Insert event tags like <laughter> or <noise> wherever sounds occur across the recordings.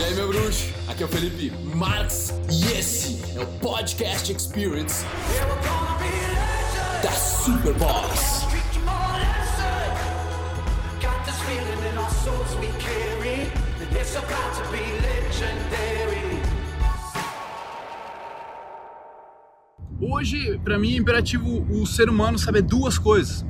E aí, meu bruxo? Aqui é o Felipe Marx e esse é o Podcast Experience da Superboss. Hoje, pra mim, é imperativo o ser humano saber duas coisas.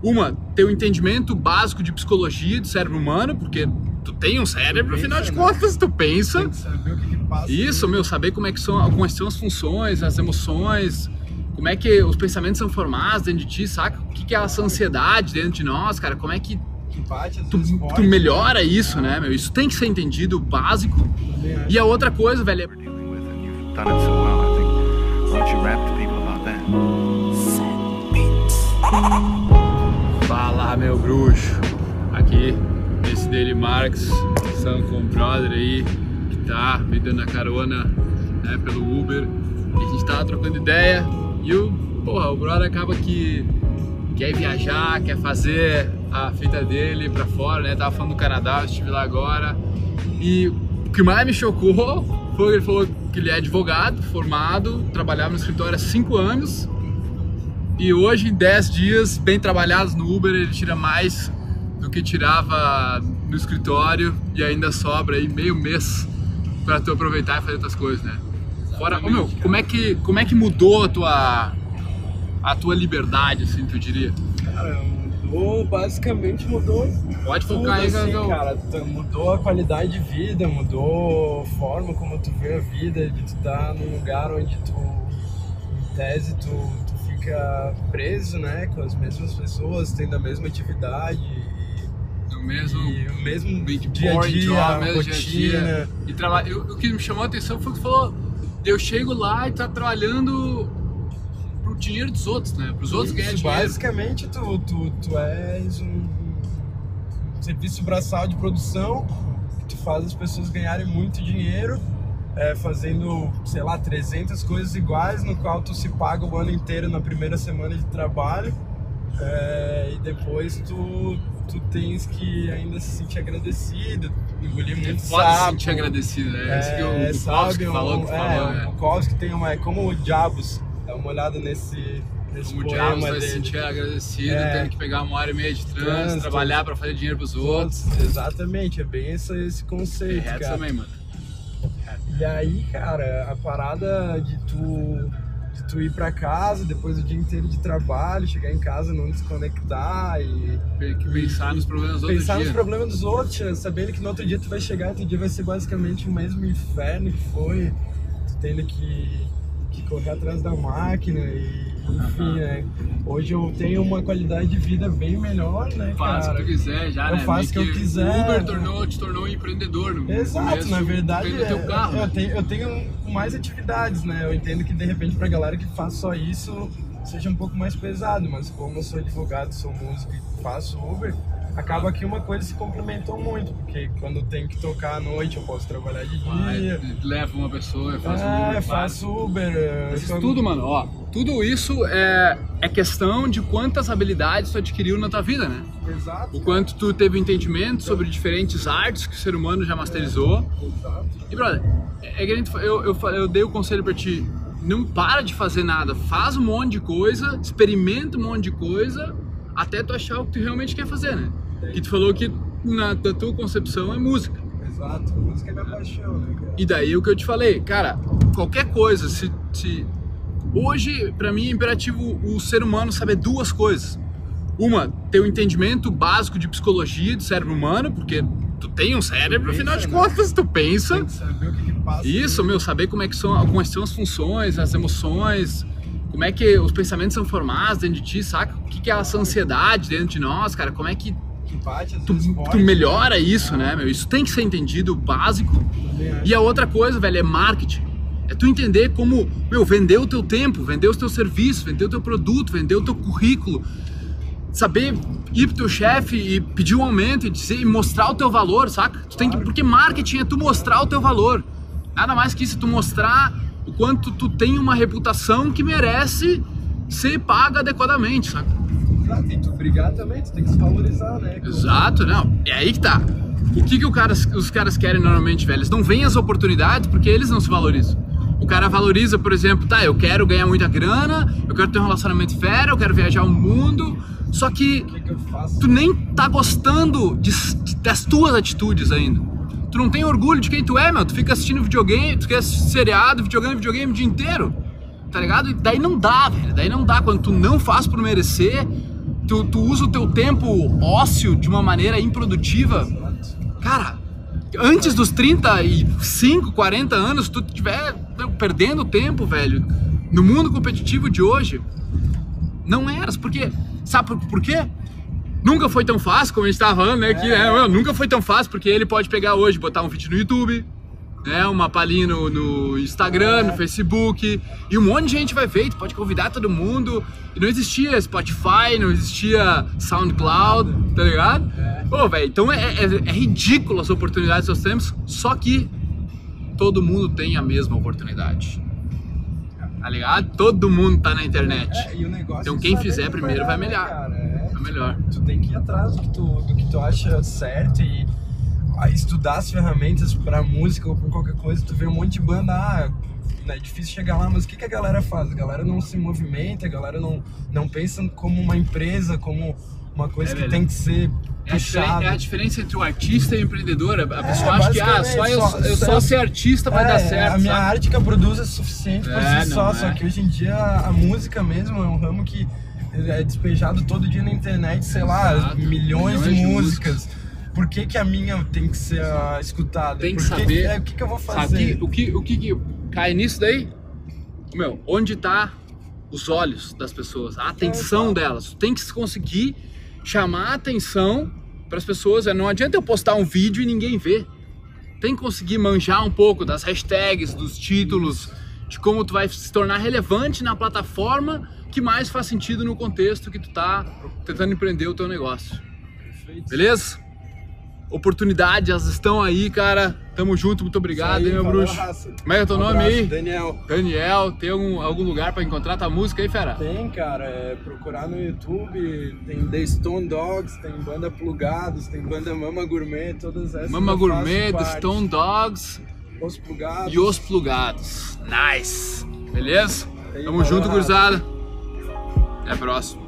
Uma, ter o um entendimento básico de psicologia do cérebro humano, porque tu tem um cérebro, afinal de contas, tu pensa. Tem que saber o que, que passa. Isso, meu, saber como é que são, quais são as funções, as emoções, como é que os pensamentos são formados dentro de ti, saca? O que, que é essa ansiedade dentro de nós, cara? Como é que bate, tu, tu melhora isso, né, meu? Isso tem que ser entendido, básico. E a outra coisa, velho, é? Fala, meu bruxo. Aqui, esse dele Marx, o brother aí, que tá me dando a carona né, pelo Uber. E a gente tava trocando ideia e o, porra, o brother acaba que quer viajar, quer fazer a fita dele pra fora, né? Tava falando do Canadá, eu estive lá agora. E o que mais me chocou <laughs> foi que ele falou que ele é advogado, formado, trabalhava no escritório há 5 anos e hoje, em 10 dias, bem trabalhados no Uber, ele tira mais do que tirava no escritório e ainda sobra aí meio mês para tu aproveitar e fazer outras coisas, né? Fora, ô, meu, como é que como é que mudou a tua a tua liberdade, assim, tu diria? Cara, mudou, basicamente mudou. Pode focar aí, assim, cara. Mudou a qualidade de vida, mudou a forma como tu vê a vida, de tu estar num lugar onde tu, em tese, tu, tu fica preso, né, com as mesmas pessoas, tendo a mesma atividade mesmo o mesmo big dia a dia, job, mesmo rotina. dia a dia. E traba... eu, o que me chamou a atenção foi que falou, eu chego lá e tá trabalhando pro dinheiro dos outros, né? Pros outros ganhar Isso, dinheiro. Basicamente, tu, tu, tu és um serviço braçal de produção que tu faz as pessoas ganharem muito dinheiro é, fazendo, sei lá, 300 coisas iguais, no qual tu se paga o ano inteiro na primeira semana de trabalho é, e depois tu, tu tens que ainda se sentir agradecido, engolir É muito foda se sapo. sentir agradecido, né? Esse que o É, Bukowski sabe, falou um- que é, falou, o né? Bukowski tem uma, é como o Diabos, dá uma olhada nesse, nesse Como o poema diabo vai se sentir agradecido, É. tendo que pegar uma hora e meia de trânsito, Trânsito. trabalhar pra fazer dinheiro pros outros. Exatamente, é bem esse, esse conceito, reto cara. também, mano. E aí, cara, a parada de tu, tu ir pra casa depois do dia inteiro de trabalho, chegar em casa não desconectar e pensar nos problemas do outro pensar dia. nos problemas dos outros, sabendo que no outro dia tu vai chegar, outro dia vai ser basicamente o mesmo inferno que foi, tu tendo que, que correr atrás da máquina e enfim, né? Hoje eu tenho uma qualidade de vida bem melhor, né, Faz o cara? que tu quiser já, Eu né? faço o que eu quiser. O Uber tornou, te tornou um empreendedor. No Exato, começo, na verdade do teu é, carro, eu, né? tenho, eu tenho mais atividades, né? Eu entendo que de repente pra galera que faz só isso seja um pouco mais pesado, mas como eu sou advogado, sou músico e faço Uber, acaba que uma coisa se complementou muito, porque quando eu tenho que tocar à noite eu posso trabalhar de Vai, dia. leva uma pessoa, eu faço É, Uber, faço Uber. eh, Mas isso quando- tudo, mano, ó, tudo isso é, é questão de quantas habilidades tu adquiriu na tua vida, né? Exato. O quanto tu teve entendimento sobre diferentes artes que o ser humano já masterizou. Exato. E, brother, é, é eu, eu, fa- eu dei o conselho pra ti, não para de fazer nada, faz um monte de coisa, experimenta um monte de coisa, até tu achar o que tu realmente quer fazer, né? Que tu falou que na, na tua concepção é música. Exato. Música é minha paixão, né, cara? E daí o que eu te falei, cara, qualquer coisa, se, se... hoje pra mim é imperativo o ser humano saber duas coisas. Uma, ter o entendimento básico de psicologia do cérebro humano, porque tu tem um cérebro, afinal de Pensa, né? contas, tu pensa. Tem que saber o que, que passa. Isso, meu, saber como é que são, quais são as funções, as emoções, como é que os pensamentos são formados dentro de ti, saca? O que que é essa ansiedade dentro de nós, cara? Como é que Tu, tu melhora isso, né, meu? Isso tem que ser entendido, básico. E a outra coisa, velho, é marketing. É tu entender como, meu, vender o teu tempo, vender os teus serviços, vender o teu produto, vender o teu currículo. Saber ir pro teu chefe e pedir um aumento e dizer, e mostrar o teu valor, saca? Tu tem que, porque marketing é tu mostrar o teu valor. Nada mais que isso, tu mostrar o quanto tu tem uma reputação que merece ser paga adequadamente, saca? Exato, e tu brigar também, tu tem que se valorizar, né? Exato, não. É aí que tá. o que, que o cara, os caras querem normalmente, velho? Eles não veem as oportunidades porque eles não se valorizam. O cara valoriza, por exemplo, tá, eu quero ganhar muita grana, eu quero ter um relacionamento fera, eu quero viajar o mundo, só que que, que eu faço? tu nem tá gostando de- das tuas atitudes ainda. Tu não tem orgulho de quem tu é, meu. Tu fica assistindo videogame, tu quer seriado, videogame, videogame o dia inteiro. Tá ligado? E daí não dá, velho. Daí não dá. Quando tu não faz por merecer, tu, tu usa o teu tempo ósseo de uma maneira improdutiva. Cara, antes dos 35, 40 anos, tu tiver perdendo tempo, velho, no mundo competitivo de hoje, não eras, porque. Sabe por, por quê? Nunca foi tão fácil, como a gente tava falando, né? Que, né, meu, nunca foi tão fácil, porque ele pode pegar hoje, botar um vídeo no YouTube, né? Uma palhinha no, no Instagram, no Facebook, e um monte de gente vai ver, tu pode convidar todo mundo. E não existia Spotify, não existia SoundCloud, tá ligado? Pô, velho, então é, é, é ridículo as oportunidades que nós temos, só que todo mundo tem a mesma oportunidade. Tá ligado? Todo mundo tá na internet. É, e o negócio Então é quem fizer primeiro vai melhor. né? É, É melhor. tu tem que ir atrás do que tu, do que tu acha certo e ah, estudar as ferramentas pra música ou pra qualquer coisa. Tu vê um monte de banda, ah, é difícil chegar lá, mas o que, que a galera faz? A galera não se movimenta, a galera não, não pensa como uma empresa, como uma coisa É, que velho. tem que ser É a, puxada. é a diferença entre o artista e o empreendedor. A a pessoa acha que ah, só eu, basicamente, eu só- só ser artista vai É, dar certo. A minha sabe? arte que eu produzo é suficiente por É, si só, é. só que hoje em dia a música mesmo é um ramo que é despejado todo dia na internet, sei lá, Exato. milhões, de Milhões de músicas. Por que, que a minha tem que ser ah, escutada? Tem que Por saber. é, o que, que eu vou Sabe fazer? que- o, que, o que que cai nisso daí? Meu, onde tá os olhos das pessoas, a atenção delas. Tem que conseguir chamar a atenção para as pessoas. É, Não adianta eu postar um vídeo e ninguém vê. Tem que conseguir manjar um pouco das hashtags, dos títulos, de como tu vai se tornar relevante na plataforma que mais faz sentido no contexto que tu tá tentando empreender o teu negócio. Perfeito. Beleza? Oportunidades, elas estão aí, cara. Tamo junto, muito obrigado, aí, hein, meu bruxo. raça. Como é que é o teu Um nome abraço, aí? Daniel. Daniel, tem algum, algum lugar pra encontrar tua música aí, fera? Tem, cara, é procurar no YouTube, tem The Stone Dogs, tem banda Plugados, tem banda Mama Gourmet, todas essas. Mama Gourmet, The. Stone Dogs Os Plugados. e Os Plugados. Nice! Beleza? Aí, Tamo junto, gurizada. Até a próxima.